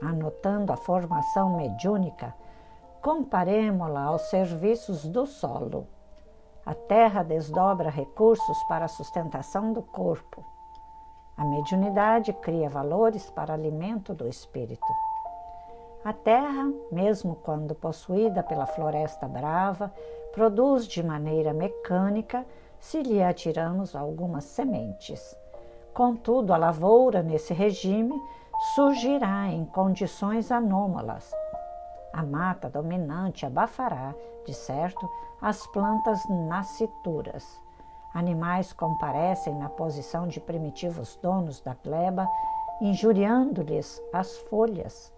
anotando a formação mediúnica, comparemos-la aos serviços do solo. A terra desdobra recursos para a sustentação do corpo. A mediunidade cria valores para alimento do espírito. A terra, mesmo quando possuída pela floresta brava, produz de maneira mecânica se lhe atiramos algumas sementes. Contudo, a lavoura, nesse regime, surgirá em condições anômalas. A mata dominante abafará, de certo, as plantas nascituras. Animais comparecem na posição de primitivos donos da gleba, injuriando-lhes as folhas.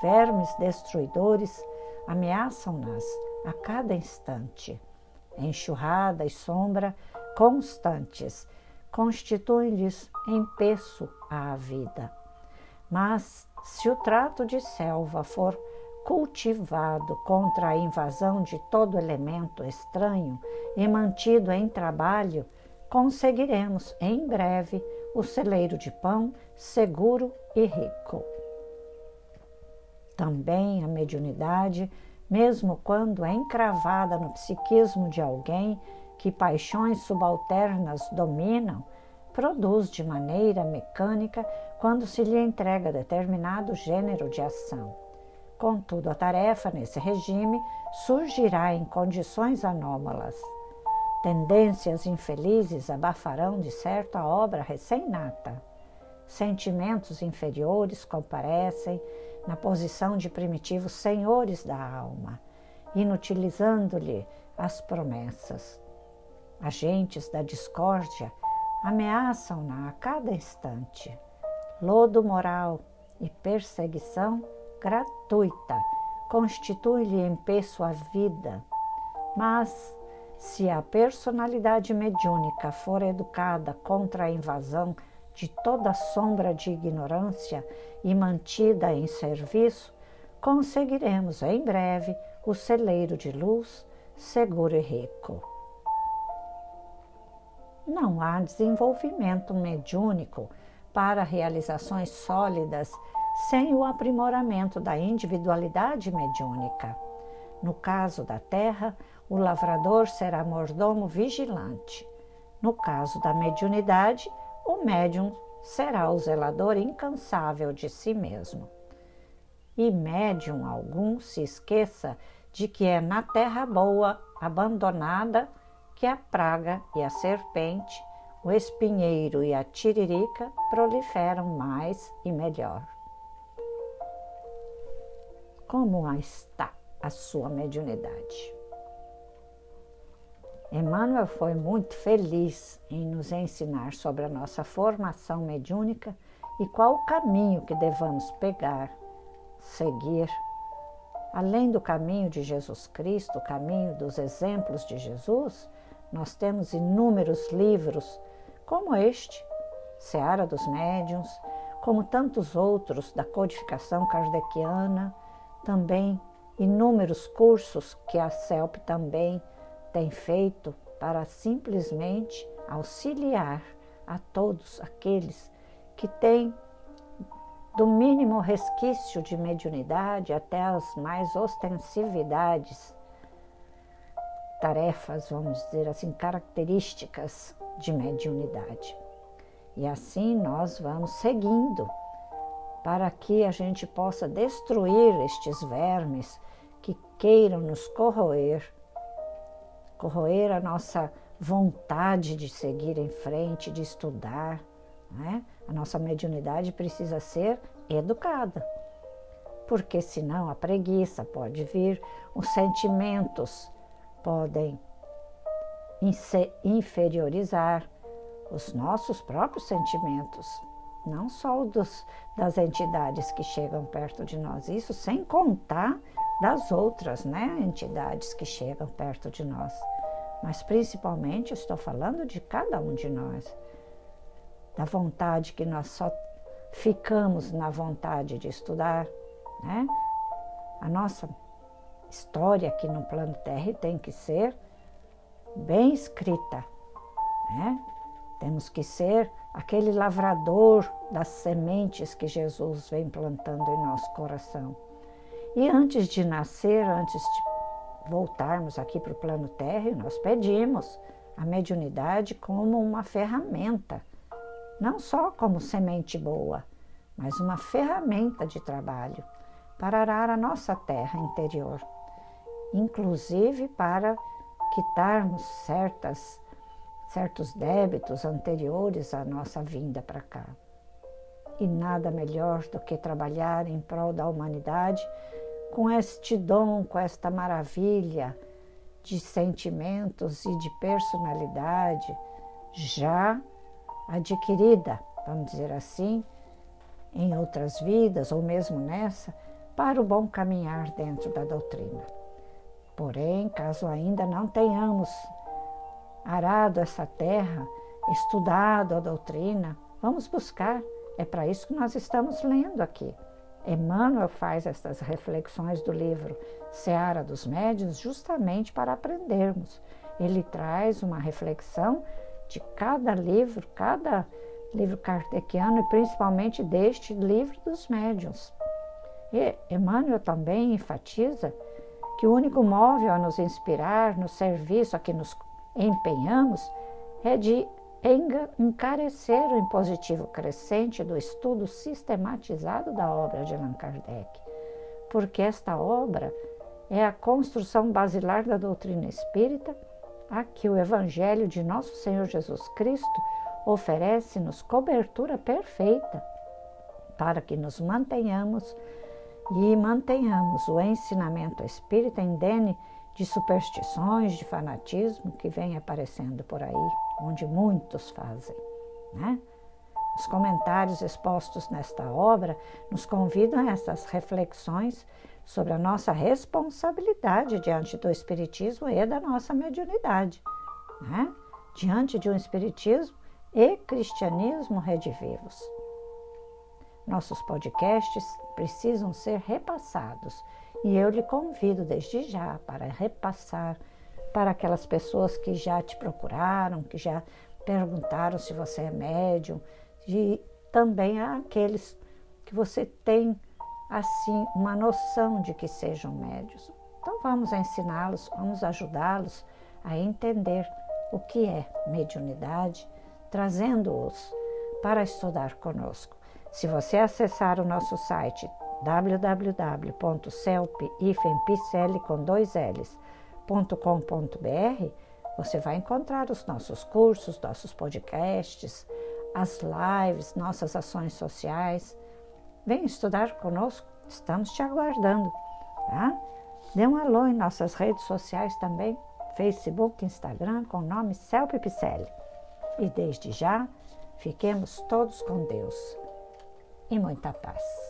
Vermes destruidores ameaçam-nas a cada instante. Enxurrada e sombra constantes constituem-lhes empeço à vida. Mas se o trato de selva for cultivado contra a invasão de todo elemento estranho e mantido em trabalho, conseguiremos em breve o celeiro de pão seguro e rico. Também a mediunidade, mesmo quando é encravada no psiquismo de alguém que paixões subalternas dominam, produz de maneira mecânica quando se lhe entrega determinado gênero de ação. Contudo, a tarefa nesse regime surgirá em condições anômalas. Tendências infelizes abafarão de certo a obra recém-nata. Sentimentos inferiores comparecem na posição de primitivos senhores da alma, inutilizando-lhe as promessas. Agentes da discórdia ameaçam-na a cada instante. Lodo moral e perseguição gratuita constitui-lhe empeço a vida. Mas, se a personalidade mediúnica for educada contra a invasão de toda sombra de ignorância e mantida em serviço, conseguiremos em breve o celeiro de luz seguro e rico não há desenvolvimento mediúnico para realizações sólidas sem o aprimoramento da individualidade mediúnica. No caso da terra, o lavrador será mordomo vigilante. No caso da mediunidade, o médium será o zelador incansável de si mesmo. E médium algum se esqueça de que é na terra boa, abandonada, que a praga e a serpente, o espinheiro e a tiririca proliferam mais e melhor. Como está a sua mediunidade? Emmanuel foi muito feliz em nos ensinar sobre a nossa formação mediúnica e qual o caminho que devamos pegar, seguir. Além do caminho de Jesus Cristo, o caminho dos exemplos de Jesus, nós temos inúmeros livros, como este, Seara dos Médiuns, como tantos outros da codificação kardeciana, também inúmeros cursos que a CELP também tem feito para simplesmente auxiliar a todos aqueles que têm do mínimo resquício de mediunidade até as mais ostensividades tarefas, vamos dizer assim, características de mediunidade. E assim nós vamos seguindo para que a gente possa destruir estes vermes que queiram nos corroer, corroer a nossa vontade de seguir em frente, de estudar. Né? A nossa mediunidade precisa ser educada, porque senão a preguiça pode vir, os sentimentos podem inferiorizar os nossos próprios sentimentos. não só dos, das entidades que chegam perto de nós, isso sem contar das outras né, entidades que chegam perto de nós. Mas principalmente estou falando de cada um de nós, da vontade que nós só ficamos na vontade de estudar, né? A nossa história aqui no plano Terra tem que ser bem escrita, né? Temos que ser aquele lavrador das sementes que Jesus vem plantando em nosso coração. E antes de nascer, antes de voltarmos aqui para o plano Terra, nós pedimos a mediunidade como uma ferramenta, não só como semente boa, mas uma ferramenta de trabalho para arar a nossa terra interior, inclusive para quitarmos certas certos débitos anteriores à nossa vinda para cá. E nada melhor do que trabalhar em prol da humanidade com este dom, com esta maravilha de sentimentos e de personalidade já adquirida, vamos dizer assim, em outras vidas ou mesmo nessa, para o bom caminhar dentro da doutrina. Porém, caso ainda não tenhamos arado essa terra, estudado a doutrina, vamos buscar. É para isso que nós estamos lendo aqui. Emmanuel faz essas reflexões do livro Seara dos Médios justamente para aprendermos. Ele traz uma reflexão de cada livro, cada livro kardeciano e principalmente deste livro dos médiuns. E Emmanuel também enfatiza que o único móvel a nos inspirar no serviço a que nos empenhamos é de encarecer o impositivo crescente do estudo sistematizado da obra de Allan Kardec, porque esta obra é a construção basilar da doutrina espírita a que o Evangelho de Nosso Senhor Jesus Cristo oferece-nos cobertura perfeita para que nos mantenhamos e mantenhamos o ensinamento espírita indene de superstições, de fanatismo que vem aparecendo por aí, onde muitos fazem. Né? Os comentários expostos nesta obra nos convidam a essas reflexões sobre a nossa responsabilidade diante do Espiritismo e da nossa mediunidade, né? diante de um Espiritismo e cristianismo redivivos. Nossos podcasts precisam ser repassados e eu lhe convido desde já para repassar para aquelas pessoas que já te procuraram, que já perguntaram se você é médium, e também aqueles que você tem assim uma noção de que sejam médios. Então vamos ensiná-los, vamos ajudá-los a entender o que é mediunidade, trazendo-os para estudar conosco. Se você acessar o nosso site L's.com.br, você vai encontrar os nossos cursos, nossos podcasts, as lives, nossas ações sociais. Vem estudar conosco, estamos te aguardando. Tá? Dê um alô em nossas redes sociais também, Facebook, Instagram, com o nome Celpe Picelli. E desde já, fiquemos todos com Deus e muita paz.